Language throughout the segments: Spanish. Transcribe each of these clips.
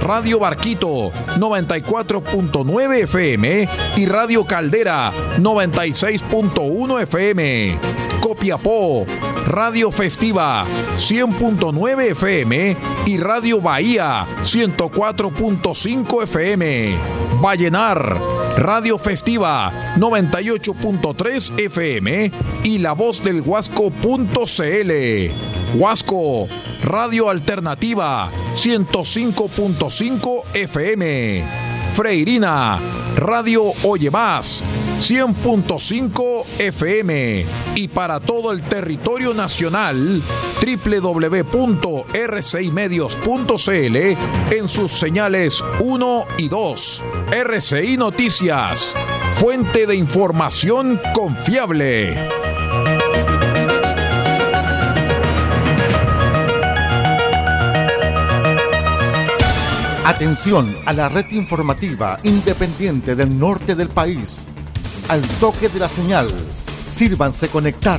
Radio Barquito 94.9 FM y Radio Caldera 96.1 FM. Copiapó, Radio Festiva 100.9 FM y Radio Bahía 104.5 FM. Vallenar, Radio Festiva 98.3 FM y La Voz del Huasco.cl. Huasco, Radio Alternativa 105.5 FM. Freirina, Radio Oye Más 100.5 FM y para todo el territorio nacional www.rcimedios.cl en sus señales 1 y 2. RCI Noticias, fuente de información confiable. Atención a la red informativa independiente del norte del país. Al toque de la señal, sírvanse conectar.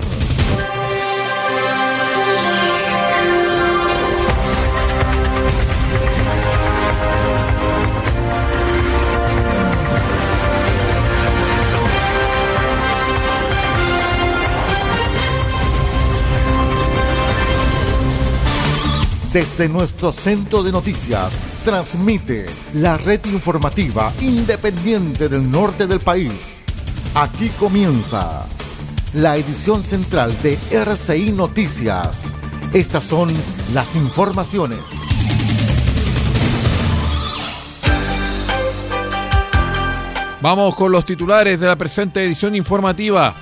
Desde nuestro centro de noticias, transmite la red informativa independiente del norte del país. Aquí comienza la edición central de RCI Noticias. Estas son las informaciones. Vamos con los titulares de la presente edición informativa.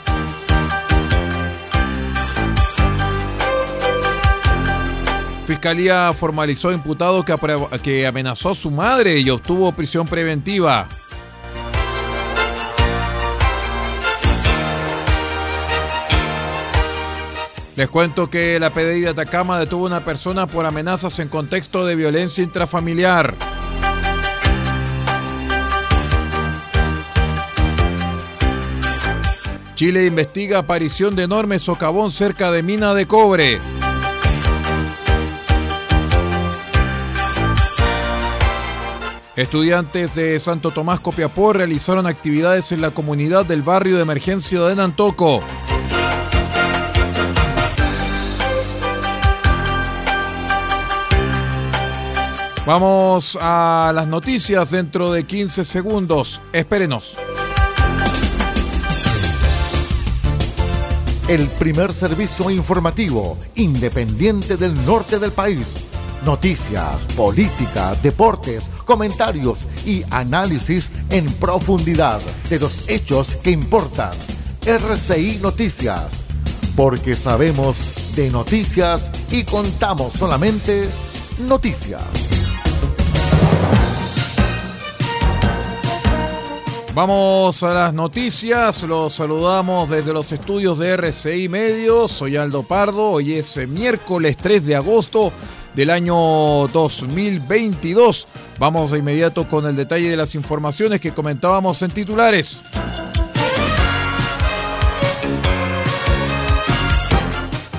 Fiscalía formalizó imputado que, que amenazó a su madre y obtuvo prisión preventiva. Les cuento que la PDI de Atacama detuvo a una persona por amenazas en contexto de violencia intrafamiliar. Chile investiga aparición de enorme socavón cerca de mina de cobre. Estudiantes de Santo Tomás Copiapó realizaron actividades en la comunidad del barrio de emergencia de Nantoco. Vamos a las noticias dentro de 15 segundos. Espérenos. El primer servicio informativo independiente del norte del país Noticias, política, deportes, comentarios y análisis en profundidad de los hechos que importan. RCI Noticias, porque sabemos de noticias y contamos solamente noticias. Vamos a las noticias, los saludamos desde los estudios de RCI Medios, soy Aldo Pardo, hoy es miércoles 3 de agosto del año 2022. Vamos de inmediato con el detalle de las informaciones que comentábamos en titulares.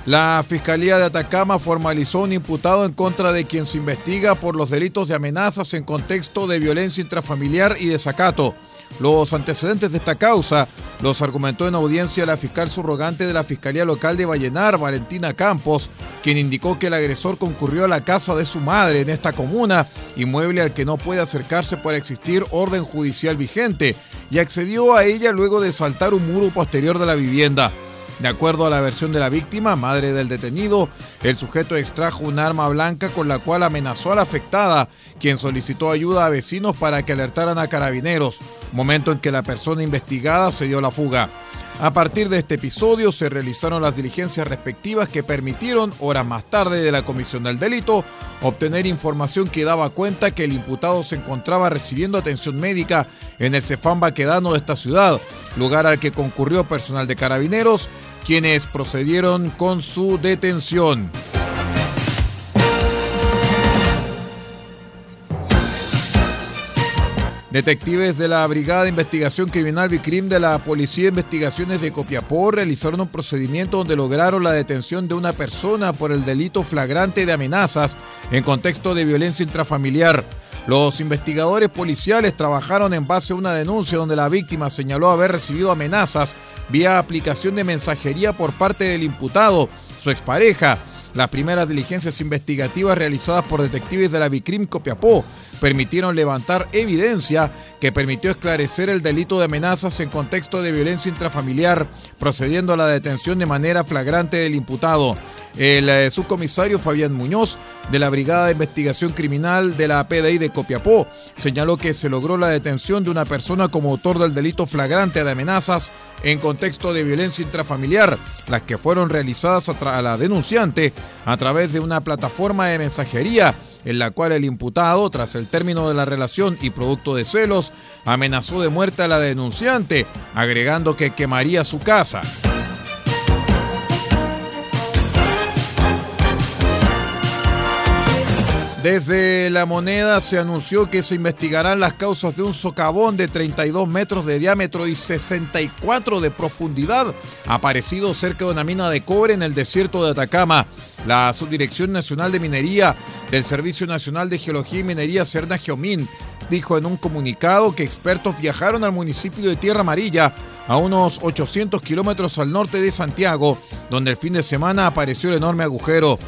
La Fiscalía de Atacama formalizó un imputado en contra de quien se investiga por los delitos de amenazas en contexto de violencia intrafamiliar y desacato. Los antecedentes de esta causa los argumentó en audiencia la fiscal subrogante de la Fiscalía Local de Vallenar, Valentina Campos, quien indicó que el agresor concurrió a la casa de su madre en esta comuna, inmueble al que no puede acercarse por existir orden judicial vigente, y accedió a ella luego de saltar un muro posterior de la vivienda. De acuerdo a la versión de la víctima, madre del detenido, el sujeto extrajo un arma blanca con la cual amenazó a la afectada, quien solicitó ayuda a vecinos para que alertaran a carabineros, momento en que la persona investigada se dio la fuga. A partir de este episodio se realizaron las diligencias respectivas que permitieron, horas más tarde de la comisión del delito, obtener información que daba cuenta que el imputado se encontraba recibiendo atención médica en el Cefán Baquedano de esta ciudad, lugar al que concurrió personal de carabineros, quienes procedieron con su detención. Detectives de la Brigada de Investigación Criminal Vicrim de la Policía de Investigaciones de Copiapó realizaron un procedimiento donde lograron la detención de una persona por el delito flagrante de amenazas en contexto de violencia intrafamiliar. Los investigadores policiales trabajaron en base a una denuncia donde la víctima señaló haber recibido amenazas vía aplicación de mensajería por parte del imputado, su expareja. Las primeras diligencias investigativas realizadas por detectives de la Vicrim Copiapó permitieron levantar evidencia que permitió esclarecer el delito de amenazas en contexto de violencia intrafamiliar, procediendo a la detención de manera flagrante del imputado. El eh, subcomisario Fabián Muñoz, de la Brigada de Investigación Criminal de la PDI de Copiapó, señaló que se logró la detención de una persona como autor del delito flagrante de amenazas en contexto de violencia intrafamiliar, las que fueron realizadas a la denunciante a través de una plataforma de mensajería en la cual el imputado, tras el término de la relación y producto de celos, amenazó de muerte a la denunciante, agregando que quemaría su casa. Desde la moneda se anunció que se investigarán las causas de un socavón de 32 metros de diámetro y 64 de profundidad aparecido cerca de una mina de cobre en el desierto de Atacama. La Subdirección Nacional de Minería del Servicio Nacional de Geología y Minería, Cerna Geomín, dijo en un comunicado que expertos viajaron al municipio de Tierra Amarilla, a unos 800 kilómetros al norte de Santiago, donde el fin de semana apareció el enorme agujero.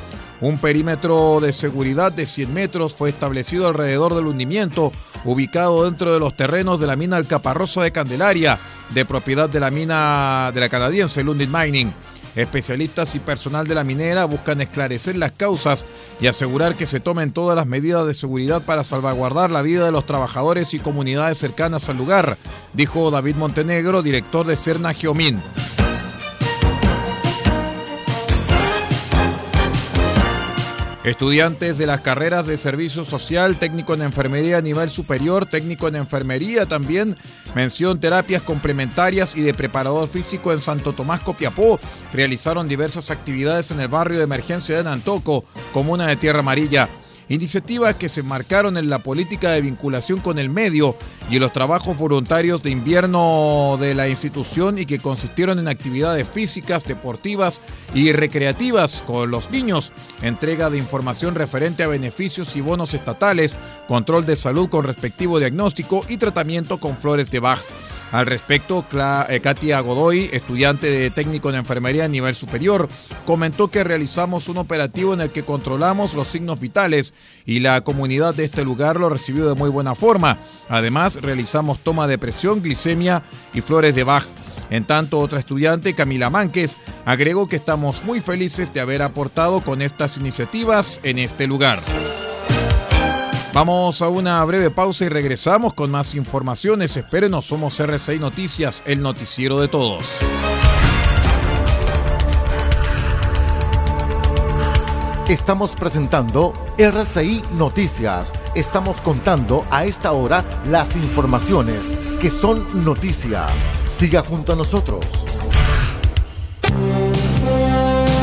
Un perímetro de seguridad de 100 metros fue establecido alrededor del hundimiento, ubicado dentro de los terrenos de la mina Alcaparrosa de Candelaria, de propiedad de la mina de la canadiense Lundin Mining. Especialistas y personal de la minera buscan esclarecer las causas y asegurar que se tomen todas las medidas de seguridad para salvaguardar la vida de los trabajadores y comunidades cercanas al lugar, dijo David Montenegro, director de Cerna Geomin. Estudiantes de las carreras de servicio social, técnico en enfermería a nivel superior, técnico en enfermería también, mención terapias complementarias y de preparador físico en Santo Tomás Copiapó, realizaron diversas actividades en el barrio de emergencia de Nantoco, comuna de Tierra Amarilla. Iniciativas que se marcaron en la política de vinculación con el medio y en los trabajos voluntarios de invierno de la institución y que consistieron en actividades físicas, deportivas y recreativas con los niños, entrega de información referente a beneficios y bonos estatales, control de salud con respectivo diagnóstico y tratamiento con flores de Bach. Al respecto, eh, Katia Godoy, estudiante de técnico en enfermería a nivel superior, comentó que realizamos un operativo en el que controlamos los signos vitales y la comunidad de este lugar lo recibió de muy buena forma. Además, realizamos toma de presión, glicemia y flores de Bach. En tanto, otra estudiante, Camila Mánquez, agregó que estamos muy felices de haber aportado con estas iniciativas en este lugar. Vamos a una breve pausa y regresamos con más informaciones. Espérenos, somos RCI Noticias, el noticiero de todos. Estamos presentando RCI Noticias. Estamos contando a esta hora las informaciones que son noticia. Siga junto a nosotros.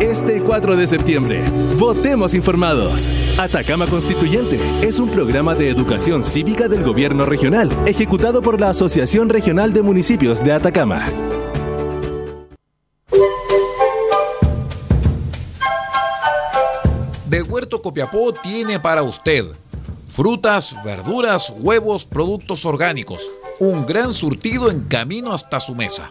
Este 4 de septiembre, votemos informados. Atacama Constituyente es un programa de educación cívica del gobierno regional, ejecutado por la Asociación Regional de Municipios de Atacama. Del Huerto Copiapó tiene para usted frutas, verduras, huevos, productos orgánicos. Un gran surtido en camino hasta su mesa.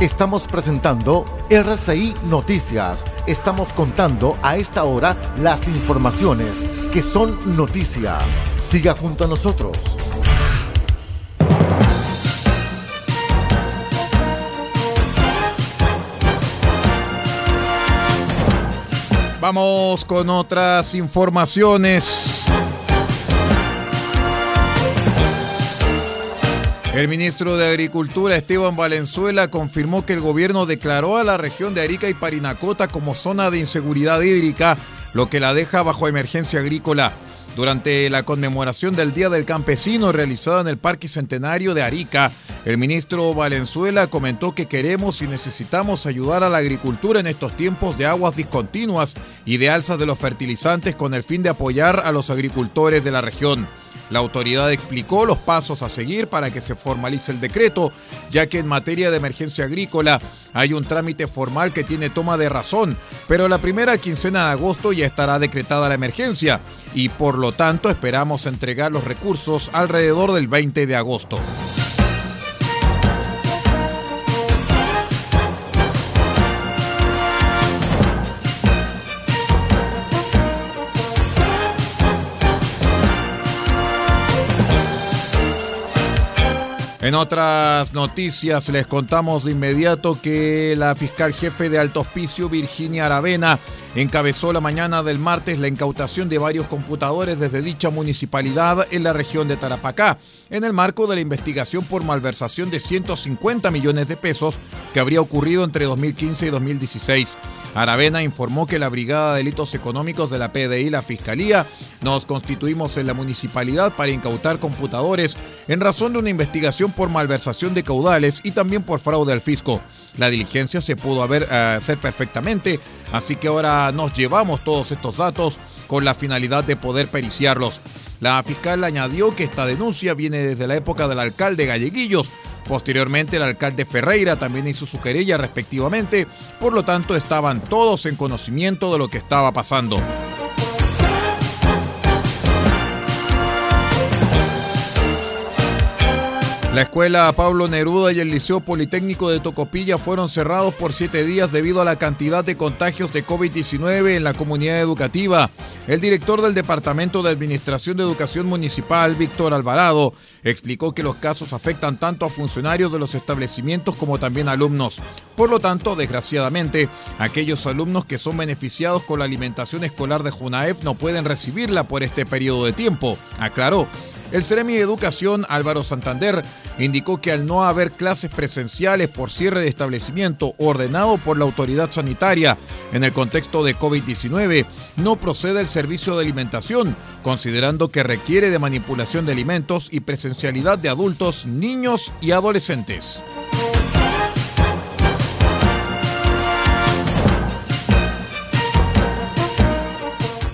Estamos presentando RCI Noticias. Estamos contando a esta hora las informaciones que son noticia. Siga junto a nosotros. Vamos con otras informaciones. El ministro de Agricultura, Esteban Valenzuela, confirmó que el gobierno declaró a la región de Arica y Parinacota como zona de inseguridad hídrica, lo que la deja bajo emergencia agrícola. Durante la conmemoración del Día del Campesino realizada en el Parque Centenario de Arica, el ministro Valenzuela comentó que queremos y necesitamos ayudar a la agricultura en estos tiempos de aguas discontinuas y de alzas de los fertilizantes con el fin de apoyar a los agricultores de la región. La autoridad explicó los pasos a seguir para que se formalice el decreto, ya que en materia de emergencia agrícola hay un trámite formal que tiene toma de razón, pero la primera quincena de agosto ya estará decretada la emergencia y por lo tanto esperamos entregar los recursos alrededor del 20 de agosto. En otras noticias les contamos de inmediato que la fiscal jefe de Alto Hospicio, Virginia Aravena, encabezó la mañana del martes la incautación de varios computadores desde dicha municipalidad en la región de Tarapacá, en el marco de la investigación por malversación de 150 millones de pesos que habría ocurrido entre 2015 y 2016. Aravena informó que la Brigada de Delitos Económicos de la PDI y la Fiscalía nos constituimos en la municipalidad para incautar computadores en razón de una investigación por malversación de caudales y también por fraude al fisco. La diligencia se pudo haber, eh, hacer perfectamente, así que ahora nos llevamos todos estos datos con la finalidad de poder periciarlos. La fiscal añadió que esta denuncia viene desde la época del alcalde Galleguillos, Posteriormente, el alcalde Ferreira también hizo su querella respectivamente, por lo tanto estaban todos en conocimiento de lo que estaba pasando. La escuela Pablo Neruda y el Liceo Politécnico de Tocopilla fueron cerrados por siete días debido a la cantidad de contagios de COVID-19 en la comunidad educativa. El director del Departamento de Administración de Educación Municipal, Víctor Alvarado, explicó que los casos afectan tanto a funcionarios de los establecimientos como también a alumnos. Por lo tanto, desgraciadamente, aquellos alumnos que son beneficiados con la alimentación escolar de Junaef no pueden recibirla por este periodo de tiempo, aclaró. El Ceremi de Educación, Álvaro Santander, indicó que al no haber clases presenciales por cierre de establecimiento ordenado por la autoridad sanitaria en el contexto de COVID-19, no procede el servicio de alimentación, considerando que requiere de manipulación de alimentos y presencialidad de adultos, niños y adolescentes.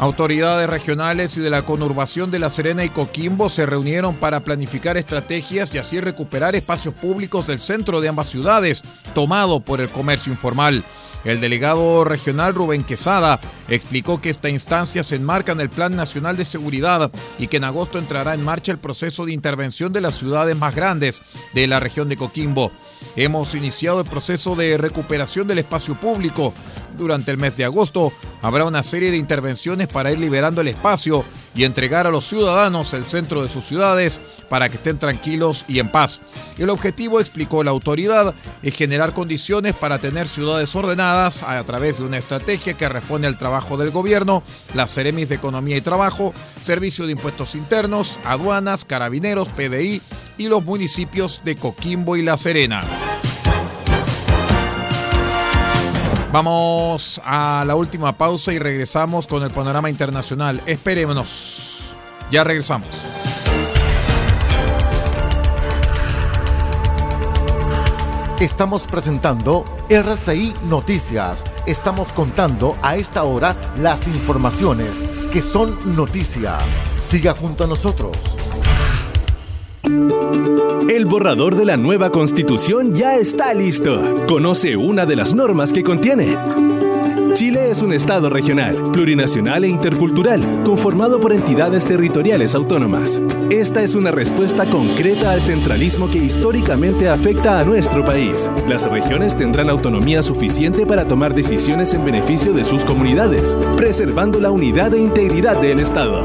Autoridades regionales y de la conurbación de La Serena y Coquimbo se reunieron para planificar estrategias y así recuperar espacios públicos del centro de ambas ciudades, tomado por el comercio informal. El delegado regional Rubén Quesada explicó que esta instancia se enmarca en el Plan Nacional de Seguridad y que en agosto entrará en marcha el proceso de intervención de las ciudades más grandes de la región de Coquimbo. Hemos iniciado el proceso de recuperación del espacio público. Durante el mes de agosto habrá una serie de intervenciones para ir liberando el espacio y entregar a los ciudadanos el centro de sus ciudades para que estén tranquilos y en paz. El objetivo, explicó la autoridad, es generar condiciones para tener ciudades ordenadas a través de una estrategia que responde al trabajo del gobierno, las Ceremis de Economía y Trabajo, Servicio de Impuestos Internos, Aduanas, Carabineros, PDI y los municipios de Coquimbo y La Serena. Vamos a la última pausa y regresamos con el panorama internacional. Esperémonos. Ya regresamos. Estamos presentando RCI Noticias. Estamos contando a esta hora las informaciones que son noticia. Siga junto a nosotros. El borrador de la nueva constitución ya está listo. Conoce una de las normas que contiene. Chile es un Estado regional, plurinacional e intercultural, conformado por entidades territoriales autónomas. Esta es una respuesta concreta al centralismo que históricamente afecta a nuestro país. Las regiones tendrán autonomía suficiente para tomar decisiones en beneficio de sus comunidades, preservando la unidad e integridad del Estado.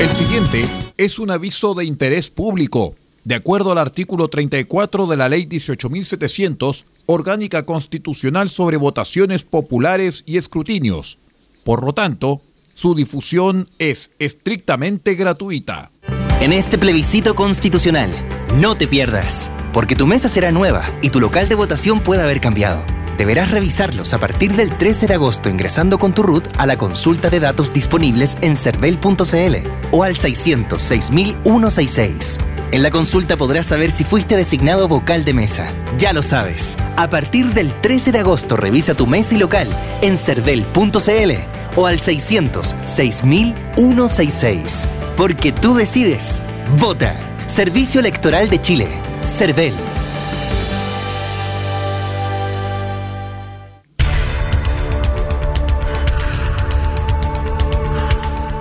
El siguiente es un aviso de interés público. De acuerdo al artículo 34 de la Ley 18.700, Orgánica Constitucional sobre Votaciones Populares y Escrutinios, Por lo tanto, su difusión es estrictamente gratuita. En este plebiscito constitucional, no te pierdas, porque tu mesa será nueva y tu local de votación puede haber cambiado. Deberás revisarlos a partir del 13 de agosto ingresando con tu RUT a la consulta de datos disponibles en cervel.cl o al 606.166. En la consulta podrás saber si fuiste designado vocal de mesa. Ya lo sabes. A partir del 13 de agosto revisa tu mesa y local en cervel.cl o al 606.166. Porque tú decides. Vota. Servicio Electoral de Chile. CERVEL.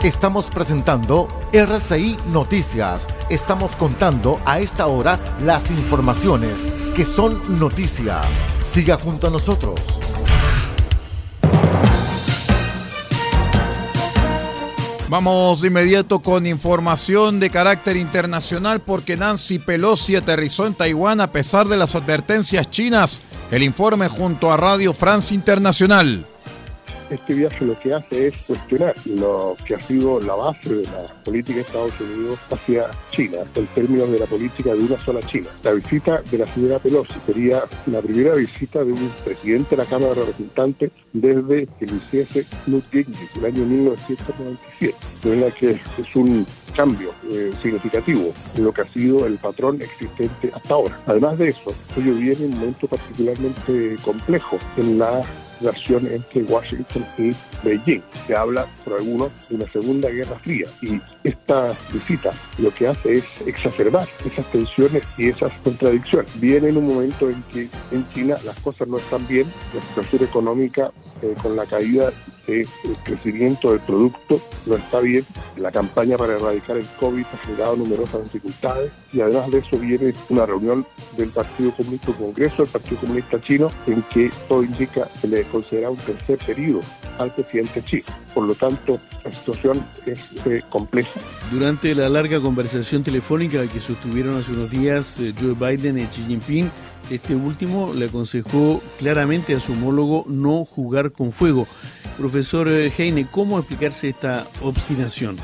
Estamos presentando RCI Noticias. Estamos contando a esta hora las informaciones que son noticia. Siga junto a nosotros. Vamos de inmediato con información de carácter internacional porque Nancy Pelosi aterrizó en Taiwán a pesar de las advertencias chinas. El informe junto a Radio France Internacional este viaje lo que hace es cuestionar lo que ha sido la base de la política de Estados Unidos hacia China, en términos de la política de una sola China. La visita de la señora Pelosi sería la primera visita de un presidente de la Cámara de Representantes desde que lo hiciese Newt Gingrich, el año 1997, en la que es un cambio eh, significativo en lo que ha sido el patrón existente hasta ahora. Además de eso, ello viene en un momento particularmente complejo en la relación entre Washington y Beijing. Se habla, por algunos, de una segunda guerra fría y esta visita lo que hace es exacerbar esas tensiones y esas contradicciones. Viene en un momento en que en China las cosas no están bien, la situación económica eh, con la caída del crecimiento del producto no está bien, la campaña para erradicar el COVID ha generado numerosas dificultades y además de eso viene una reunión del Partido Comunista, Congreso del Partido Comunista Chino, en que todo indica que le considera un tercer periodo al presidente chino. Por lo tanto, la situación es eh, compleja. Durante la larga conversación telefónica que sostuvieron hace unos días eh, Joe Biden y Xi Jinping, este último le aconsejó claramente a su homólogo no jugar con fuego. Profesor eh, Heine, ¿cómo explicarse esta obstinación?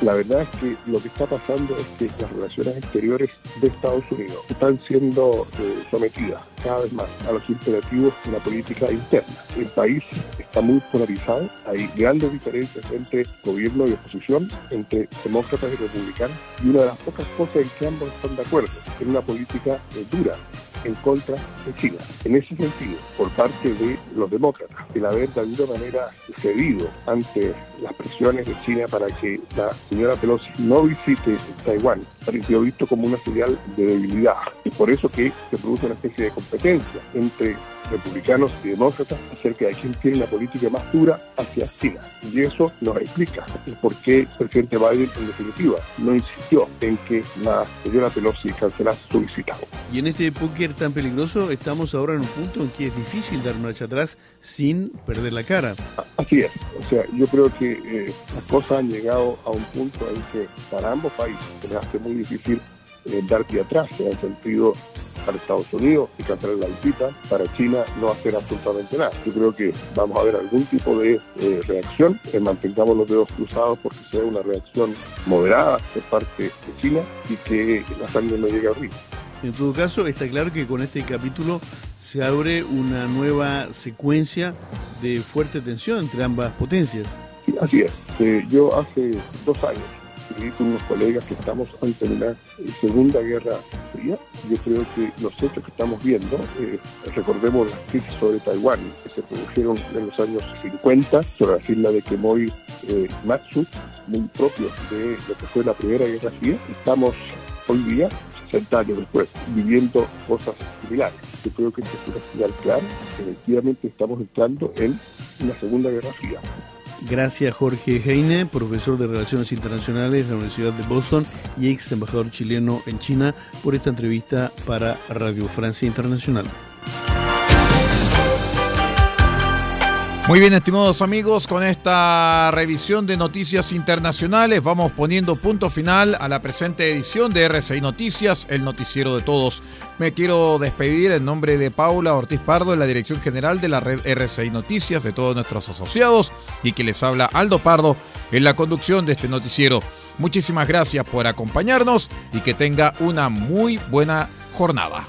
La verdad es que lo que está pasando es que las relaciones exteriores de Estados Unidos están siendo eh, sometidas cada vez más a los imperativos de la política interna. El país está muy polarizado, hay grandes diferencias entre gobierno y oposición, entre demócratas y republicanos, y una de las pocas cosas en que ambos están de acuerdo es una política eh, dura en contra de China. En ese sentido, por parte de los demócratas, el haber de alguna manera cedido ante las presiones de China para que la señora Pelosi no visite Taiwán, pareció visto como una señal de debilidad. Y por eso que se produce una especie de competencia entre republicanos y demócratas acerca de quién tiene una política más dura hacia China. Y eso nos explica por qué el presidente Biden, en definitiva, no insistió en que la señora Pelosi cancelase su visita. Y en este póker tan peligroso, estamos ahora en un punto en que es difícil dar marcha atrás sin perder la cara. Así es. O sea, yo creo que eh, las cosas han llegado a un punto en que para ambos países se les hace muy difícil eh, dar pie atrás, en el sentido para Estados Unidos y cancelar la visita, para China no hacer absolutamente nada. Yo creo que vamos a ver algún tipo de eh, reacción, que mantengamos los dedos cruzados porque sea una reacción moderada por parte de China y que la sangre no llegue arriba. En todo caso, está claro que con este capítulo se abre una nueva secuencia de fuerte tensión entre ambas potencias. así es. Eh, yo hace dos años con unos colegas que estamos ante una Segunda Guerra Fría. Yo creo que los hechos que estamos viendo, eh, recordemos las crisis sobre Taiwán que se produjeron en los años 50 sobre la isla de Kemoy eh, Matsu, muy propios de lo que fue la Primera Guerra Fría. Estamos hoy día 60 años después, viviendo cosas similares. Yo creo que es una señal clara. Efectivamente estamos entrando en una Segunda Guerra Fría. Gracias Jorge Heine, profesor de Relaciones Internacionales de la Universidad de Boston y ex embajador chileno en China, por esta entrevista para Radio Francia Internacional. Muy bien, estimados amigos, con esta revisión de noticias internacionales vamos poniendo punto final a la presente edición de RCI Noticias, el noticiero de todos. Me quiero despedir en nombre de Paula Ortiz Pardo, en la dirección general de la red RCI Noticias, de todos nuestros asociados, y que les habla Aldo Pardo en la conducción de este noticiero. Muchísimas gracias por acompañarnos y que tenga una muy buena jornada.